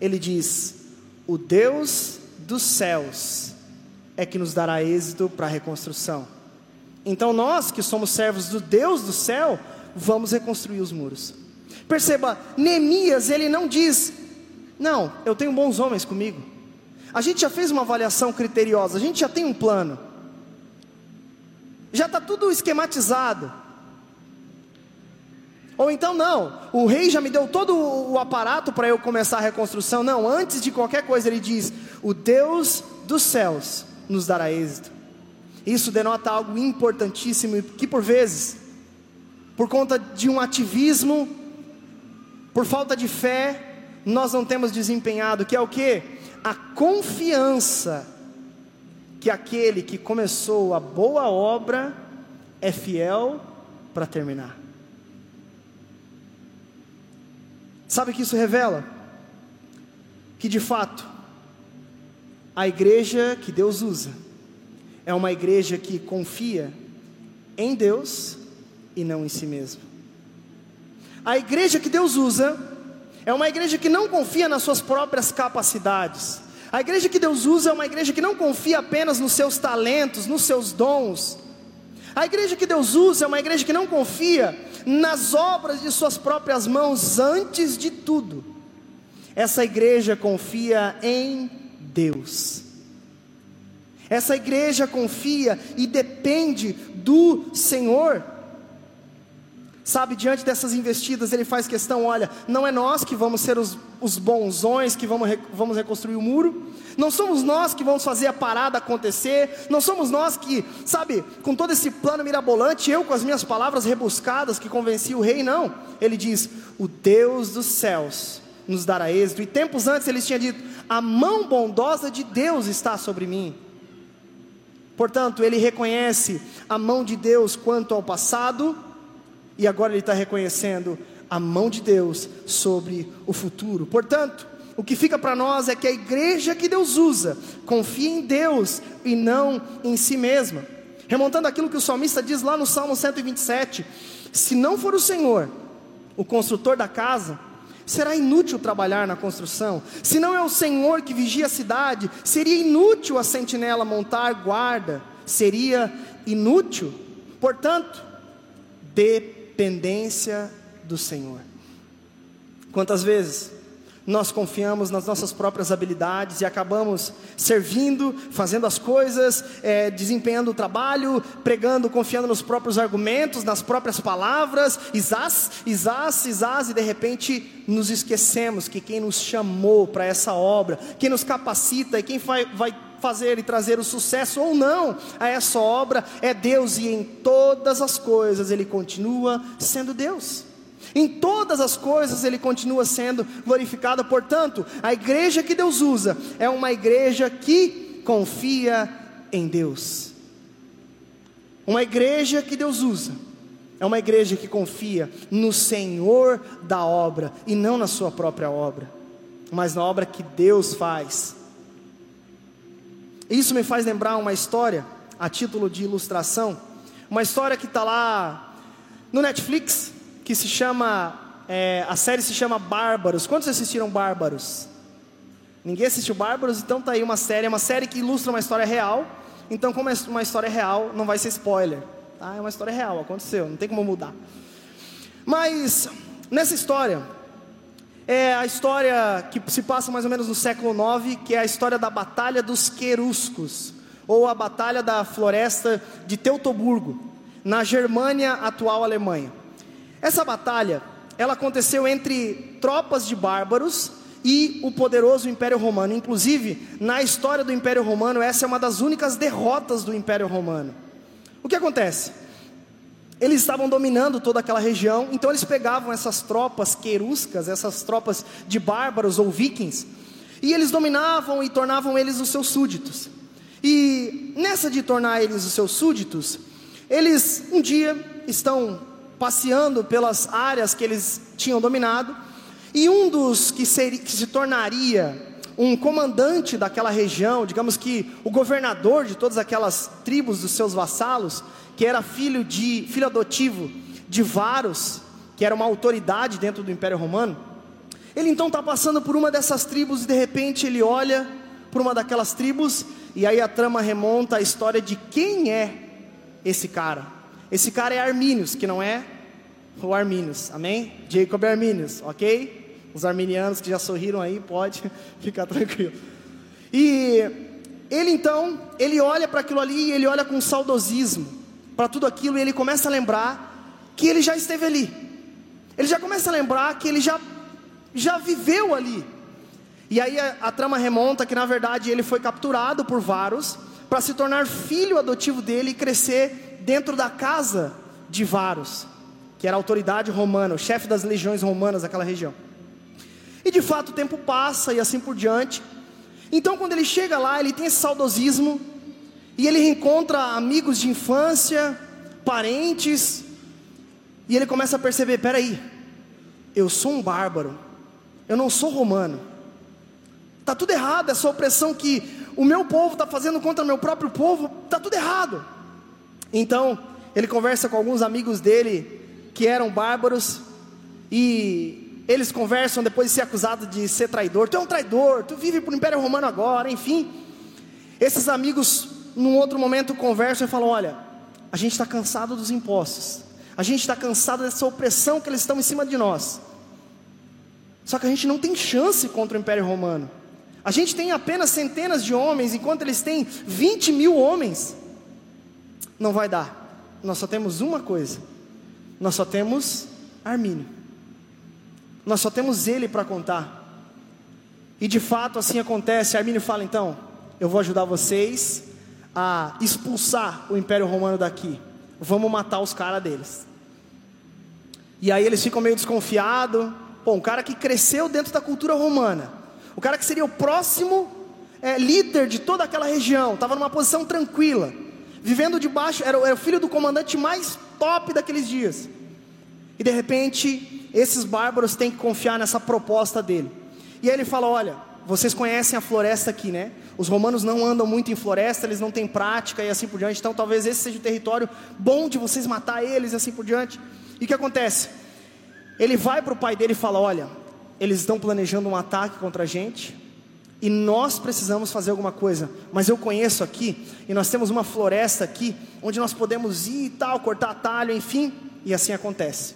Ele diz: o Deus dos céus é que nos dará êxito para a reconstrução. Então nós que somos servos do Deus do céu, vamos reconstruir os muros. Perceba, Neemias, ele não diz: Não, eu tenho bons homens comigo. A gente já fez uma avaliação criteriosa, a gente já tem um plano já está tudo esquematizado. Ou então, não, o rei já me deu todo o aparato para eu começar a reconstrução. Não, antes de qualquer coisa, ele diz: O Deus dos céus nos dará êxito. Isso denota algo importantíssimo que, por vezes, por conta de um ativismo, por falta de fé, nós não temos desempenhado, que é o que? A confiança que aquele que começou a boa obra é fiel para terminar. Sabe o que isso revela? Que de fato, a igreja que Deus usa é uma igreja que confia em Deus e não em si mesmo. A igreja que Deus usa é uma igreja que não confia nas suas próprias capacidades a igreja que Deus usa é uma igreja que não confia apenas nos seus talentos, nos seus dons. A igreja que Deus usa é uma igreja que não confia nas obras de suas próprias mãos antes de tudo. Essa igreja confia em Deus. Essa igreja confia e depende do Senhor. Sabe, diante dessas investidas, ele faz questão: olha, não é nós que vamos ser os, os bonzões que vamos, vamos reconstruir o muro, não somos nós que vamos fazer a parada acontecer, não somos nós que, sabe, com todo esse plano mirabolante, eu com as minhas palavras rebuscadas que convenci o rei, não. Ele diz: o Deus dos céus nos dará êxito, e tempos antes ele tinha dito: a mão bondosa de Deus está sobre mim. Portanto, ele reconhece a mão de Deus quanto ao passado, e agora ele está reconhecendo a mão de Deus sobre o futuro. Portanto, o que fica para nós é que a igreja que Deus usa confia em Deus e não em si mesma. Remontando aquilo que o salmista diz lá no Salmo 127: Se não for o Senhor, o construtor da casa, será inútil trabalhar na construção. Se não é o Senhor que vigia a cidade, seria inútil a sentinela montar guarda, seria inútil. Portanto, dê dependência do Senhor. Quantas vezes nós confiamos nas nossas próprias habilidades e acabamos servindo, fazendo as coisas, é, desempenhando o trabalho, pregando, confiando nos próprios argumentos, nas próprias palavras, isás, isás, isás, e de repente nos esquecemos que quem nos chamou para essa obra, quem nos capacita e quem vai, vai fazer e trazer o sucesso ou não a essa obra é Deus, e em todas as coisas Ele continua sendo Deus. Em todas as coisas Ele continua sendo glorificado, portanto, a igreja que Deus usa é uma igreja que confia em Deus. Uma igreja que Deus usa é uma igreja que confia no Senhor da obra e não na sua própria obra, mas na obra que Deus faz Isso me faz lembrar uma história, a título de ilustração, uma história que está lá no Netflix, que se chama, é, a série se chama Bárbaros. Quantos assistiram Bárbaros? Ninguém assistiu Bárbaros, então tá aí uma série, é uma série que ilustra uma história real. Então, como é uma história real, não vai ser spoiler. Tá? É uma história real, aconteceu, não tem como mudar. Mas nessa história, é a história que se passa mais ou menos no século IX, que é a história da Batalha dos Queruscos, ou a Batalha da Floresta de Teutoburgo, na Germânia, atual Alemanha. Essa batalha, ela aconteceu entre tropas de bárbaros e o poderoso Império Romano. Inclusive, na história do Império Romano, essa é uma das únicas derrotas do Império Romano. O que acontece? Eles estavam dominando toda aquela região, então eles pegavam essas tropas queruscas, essas tropas de bárbaros ou vikings, e eles dominavam e tornavam eles os seus súditos. E nessa de tornar eles os seus súditos, eles um dia estão passeando pelas áreas que eles tinham dominado, e um dos que, seria, que se tornaria um comandante daquela região, digamos que o governador de todas aquelas tribos dos seus vassalos, que era filho de filho adotivo de Varus, que era uma autoridade dentro do Império Romano. Ele então está passando por uma dessas tribos e de repente ele olha por uma daquelas tribos e aí a trama remonta à história de quem é esse cara. Esse cara é Armínios, que não é o Armínios, amém? Jacob Armínios, ok? Os arminianos que já sorriram aí, pode ficar tranquilo. E ele então, ele olha para aquilo ali e ele olha com saudosismo para tudo aquilo e ele começa a lembrar que ele já esteve ali. Ele já começa a lembrar que ele já, já viveu ali. E aí a, a trama remonta que na verdade ele foi capturado por Varus para se tornar filho adotivo dele e crescer dentro da casa de Varus, que era a autoridade romana, o chefe das legiões romanas daquela região. E de fato o tempo passa e assim por diante. Então quando ele chega lá, ele tem esse saudosismo e ele reencontra amigos de infância, parentes, e ele começa a perceber: peraí, eu sou um bárbaro, eu não sou romano. Está tudo errado, essa opressão que o meu povo está fazendo contra o meu próprio povo, está tudo errado. Então, ele conversa com alguns amigos dele que eram bárbaros, e eles conversam depois de ser acusado de ser traidor. Tu é um traidor, tu vive para o Império Romano agora, enfim. Esses amigos num outro momento conversam e falam: olha, a gente está cansado dos impostos, a gente está cansado dessa opressão que eles estão em cima de nós. Só que a gente não tem chance contra o Império Romano. A gente tem apenas centenas de homens, enquanto eles têm 20 mil homens. Não vai dar. Nós só temos uma coisa. Nós só temos Armínio. Nós só temos ele para contar. E de fato assim acontece. Armínio fala então: eu vou ajudar vocês a expulsar o Império Romano daqui. Vamos matar os caras deles. E aí eles ficam meio desconfiados. Pô, um cara que cresceu dentro da cultura romana, o cara que seria o próximo é, líder de toda aquela região, estava numa posição tranquila, vivendo debaixo, era, era o filho do comandante mais top daqueles dias. E de repente, esses bárbaros têm que confiar nessa proposta dele. E aí ele fala: Olha, vocês conhecem a floresta aqui, né? Os romanos não andam muito em floresta, eles não têm prática e assim por diante. Então, talvez esse seja o território bom de vocês matar eles e assim por diante. E o que acontece? Ele vai para o pai dele e fala: Olha, eles estão planejando um ataque contra a gente e nós precisamos fazer alguma coisa. Mas eu conheço aqui e nós temos uma floresta aqui onde nós podemos ir e tal, cortar talho, enfim. E assim acontece.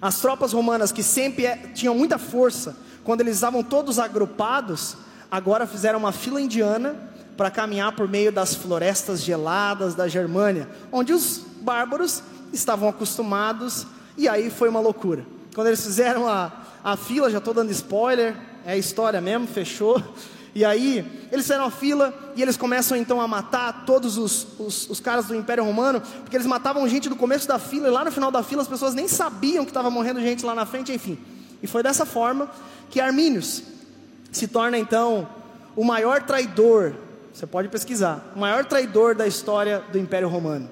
As tropas romanas que sempre é, tinham muita força quando eles estavam todos agrupados, agora fizeram uma fila indiana para caminhar por meio das florestas geladas da Germânia, onde os bárbaros estavam acostumados, e aí foi uma loucura. Quando eles fizeram a, a fila, já estou dando spoiler, é a história mesmo, fechou. E aí, eles fizeram a fila e eles começam então a matar todos os, os, os, caras do Império Romano, porque eles matavam gente do começo da fila e lá no final da fila as pessoas nem sabiam que estava morrendo gente lá na frente, enfim. E foi dessa forma que Armínios se torna então o maior traidor, você pode pesquisar, o maior traidor da história do Império Romano.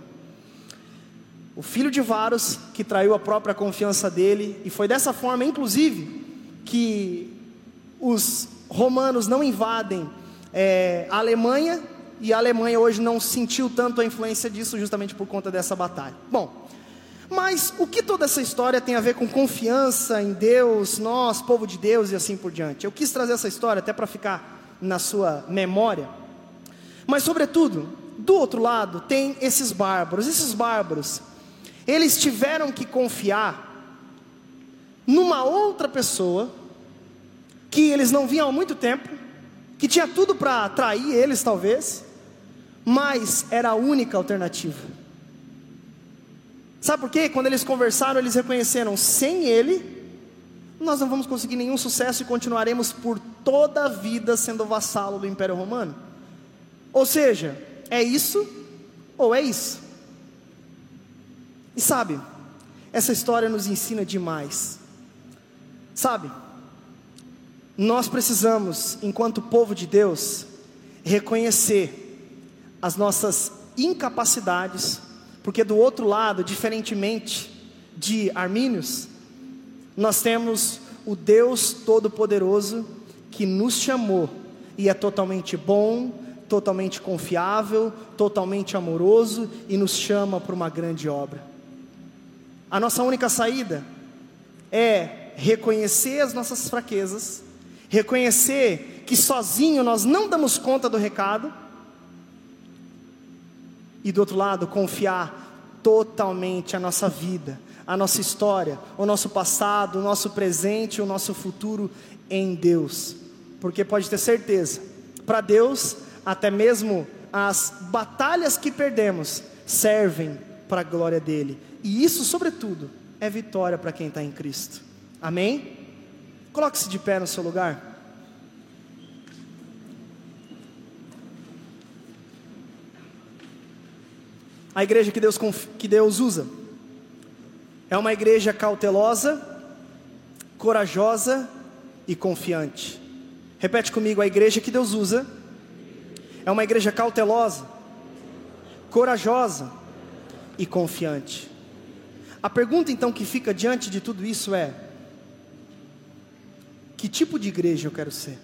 O filho de Varus, que traiu a própria confiança dele, e foi dessa forma, inclusive, que os romanos não invadem é, a Alemanha e a Alemanha hoje não sentiu tanto a influência disso justamente por conta dessa batalha. Bom, mas o que toda essa história tem a ver com confiança em Deus, nós, povo de Deus e assim por diante? Eu quis trazer essa história até para ficar na sua memória. Mas, sobretudo, do outro lado, tem esses bárbaros. Esses bárbaros, eles tiveram que confiar numa outra pessoa que eles não viam há muito tempo, que tinha tudo para atrair eles, talvez, mas era a única alternativa. Sabe por quê? Quando eles conversaram, eles reconheceram: sem ele, nós não vamos conseguir nenhum sucesso e continuaremos por toda a vida sendo vassalo do Império Romano. Ou seja, é isso ou é isso. E sabe, essa história nos ensina demais. Sabe, nós precisamos, enquanto povo de Deus, reconhecer as nossas incapacidades porque do outro lado, diferentemente de Armínios, nós temos o Deus Todo-Poderoso que nos chamou e é totalmente bom, totalmente confiável, totalmente amoroso e nos chama para uma grande obra. A nossa única saída é reconhecer as nossas fraquezas, reconhecer que sozinho nós não damos conta do recado e do outro lado, confiar totalmente a nossa vida, a nossa história, o nosso passado, o nosso presente, o nosso futuro em Deus. Porque pode ter certeza, para Deus, até mesmo as batalhas que perdemos servem para a glória dele. E isso, sobretudo, é vitória para quem está em Cristo. Amém? Coloque-se de pé no seu lugar. a igreja que Deus, que Deus usa é uma igreja cautelosa, corajosa e confiante. Repete comigo: a igreja que Deus usa é uma igreja cautelosa, corajosa e confiante. A pergunta então que fica diante de tudo isso é: que tipo de igreja eu quero ser?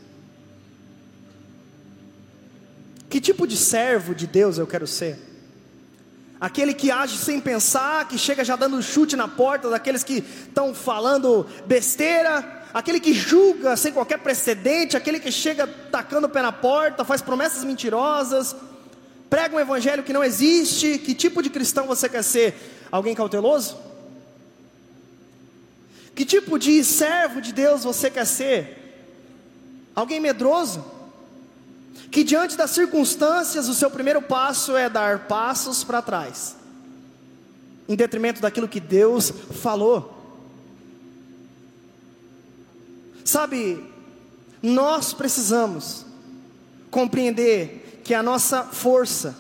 Que tipo de servo de Deus eu quero ser? aquele que age sem pensar, que chega já dando chute na porta daqueles que estão falando besteira, aquele que julga sem qualquer precedente, aquele que chega tacando o pé na porta, faz promessas mentirosas, prega um evangelho que não existe. Que tipo de cristão você quer ser? Alguém cauteloso? Que tipo de servo de Deus você quer ser? Alguém medroso? que diante das circunstâncias, o seu primeiro passo é dar passos para trás, em detrimento daquilo que Deus falou. Sabe, nós precisamos compreender que a nossa força,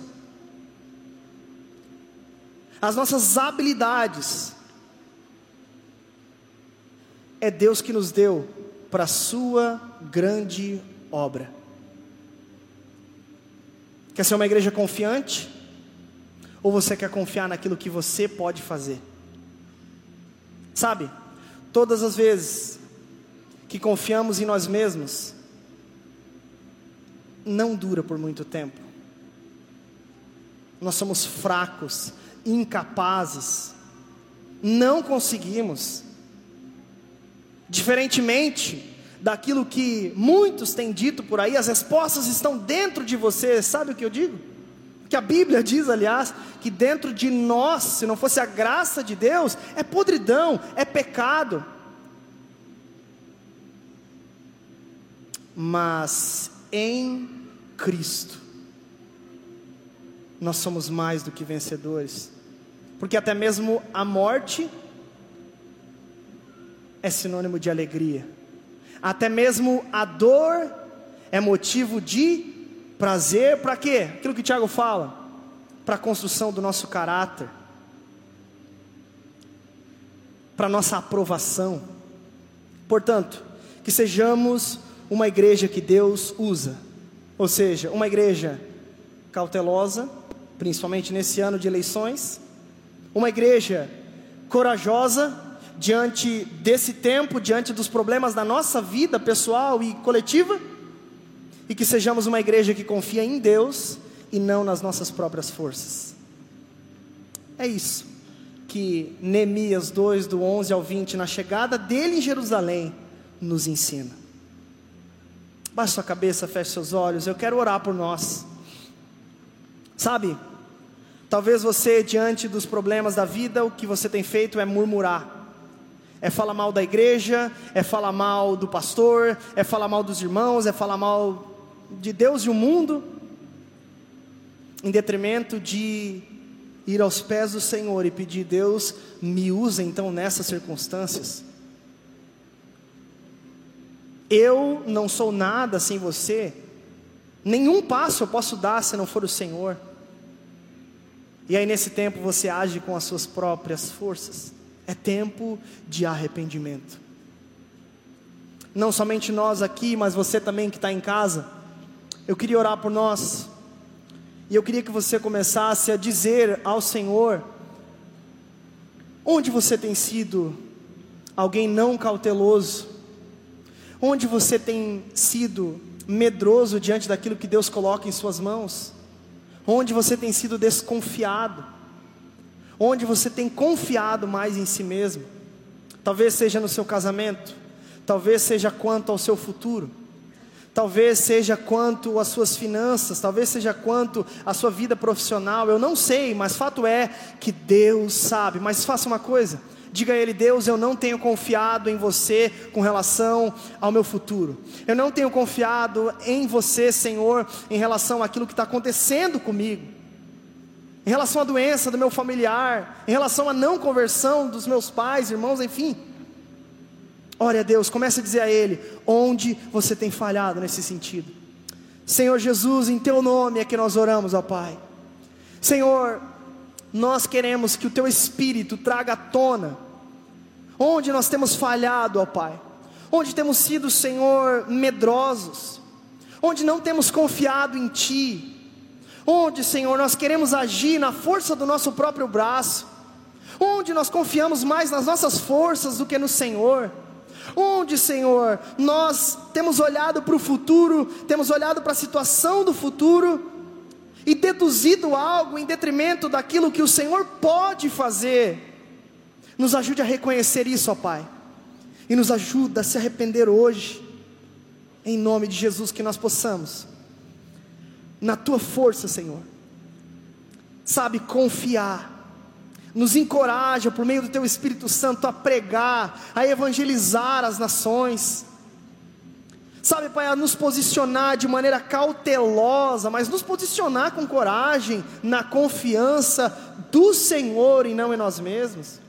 as nossas habilidades, é Deus que nos deu para a Sua grande obra. Quer ser uma igreja confiante? Ou você quer confiar naquilo que você pode fazer? Sabe, todas as vezes que confiamos em nós mesmos, não dura por muito tempo. Nós somos fracos, incapazes, não conseguimos. Diferentemente daquilo que muitos têm dito por aí, as respostas estão dentro de você. Sabe o que eu digo? Que a Bíblia diz, aliás, que dentro de nós, se não fosse a graça de Deus, é podridão, é pecado. Mas em Cristo, nós somos mais do que vencedores, porque até mesmo a morte é sinônimo de alegria. Até mesmo a dor é motivo de prazer para quê? Aquilo que o Tiago fala, para a construção do nosso caráter, para nossa aprovação. Portanto, que sejamos uma igreja que Deus usa, ou seja, uma igreja cautelosa, principalmente nesse ano de eleições, uma igreja corajosa, diante desse tempo, diante dos problemas da nossa vida pessoal e coletiva, e que sejamos uma igreja que confia em Deus e não nas nossas próprias forças. É isso que Neemias 2, do 11 ao 20, na chegada dele em Jerusalém, nos ensina. Baixe sua cabeça, feche seus olhos, eu quero orar por nós. Sabe, talvez você, diante dos problemas da vida, o que você tem feito é murmurar, é falar mal da igreja, é falar mal do pastor, é falar mal dos irmãos, é falar mal de Deus e o mundo, em detrimento de ir aos pés do Senhor e pedir, Deus, me usa então nessas circunstâncias. Eu não sou nada sem você, nenhum passo eu posso dar se não for o Senhor. E aí nesse tempo você age com as suas próprias forças. É tempo de arrependimento. Não somente nós aqui, mas você também que está em casa. Eu queria orar por nós. E eu queria que você começasse a dizer ao Senhor: onde você tem sido alguém não cauteloso? Onde você tem sido medroso diante daquilo que Deus coloca em suas mãos? Onde você tem sido desconfiado? Onde você tem confiado mais em si mesmo? Talvez seja no seu casamento, talvez seja quanto ao seu futuro talvez seja quanto às suas finanças, talvez seja quanto à sua vida profissional, eu não sei, mas fato é que Deus sabe. Mas faça uma coisa, diga a Ele: Deus, eu não tenho confiado em você com relação ao meu futuro, eu não tenho confiado em você, Senhor, em relação àquilo que está acontecendo comigo. Em relação à doença do meu familiar, em relação à não conversão dos meus pais, irmãos, enfim, Ore a Deus, comece a dizer a Ele onde você tem falhado nesse sentido. Senhor Jesus, em Teu nome é que nós oramos, ó Pai. Senhor, nós queremos que o Teu Espírito traga à tona onde nós temos falhado, ó Pai, onde temos sido, Senhor, medrosos, onde não temos confiado em Ti, onde, Senhor, nós queremos agir na força do nosso próprio braço, onde nós confiamos mais nas nossas forças do que no Senhor. Onde, Senhor, nós temos olhado para o futuro, temos olhado para a situação do futuro e deduzido algo em detrimento daquilo que o Senhor pode fazer. Nos ajude a reconhecer isso, ó Pai, e nos ajuda a se arrepender hoje, em nome de Jesus, que nós possamos, na Tua força, Senhor, sabe, confiar nos encoraja por meio do Teu Espírito Santo a pregar, a evangelizar as nações. Sabe, Pai, a nos posicionar de maneira cautelosa, mas nos posicionar com coragem, na confiança do Senhor e não em nós mesmos.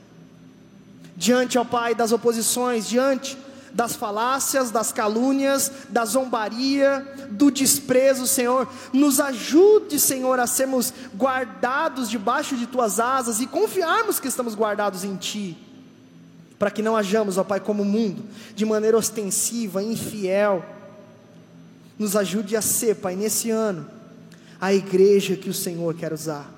Diante, ó Pai, das oposições, diante das falácias, das calúnias, da zombaria, do desprezo, Senhor. Nos ajude, Senhor, a sermos guardados debaixo de tuas asas e confiarmos que estamos guardados em Ti, para que não hajamos, ó Pai, como o mundo, de maneira ostensiva, infiel. Nos ajude a ser, Pai, nesse ano, a igreja que o Senhor quer usar.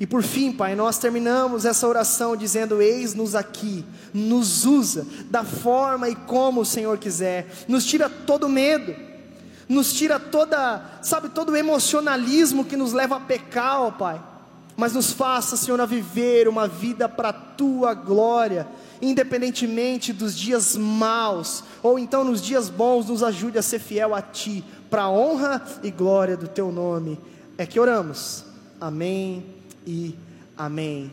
E por fim, Pai, nós terminamos essa oração dizendo: Eis-nos aqui, nos usa da forma e como o Senhor quiser, nos tira todo medo, nos tira toda, sabe, todo o emocionalismo que nos leva a pecar, ó Pai, mas nos faça, Senhor, a viver uma vida para a tua glória, independentemente dos dias maus, ou então nos dias bons, nos ajude a ser fiel a Ti, para a honra e glória do Teu nome. É que oramos. Amém e amém.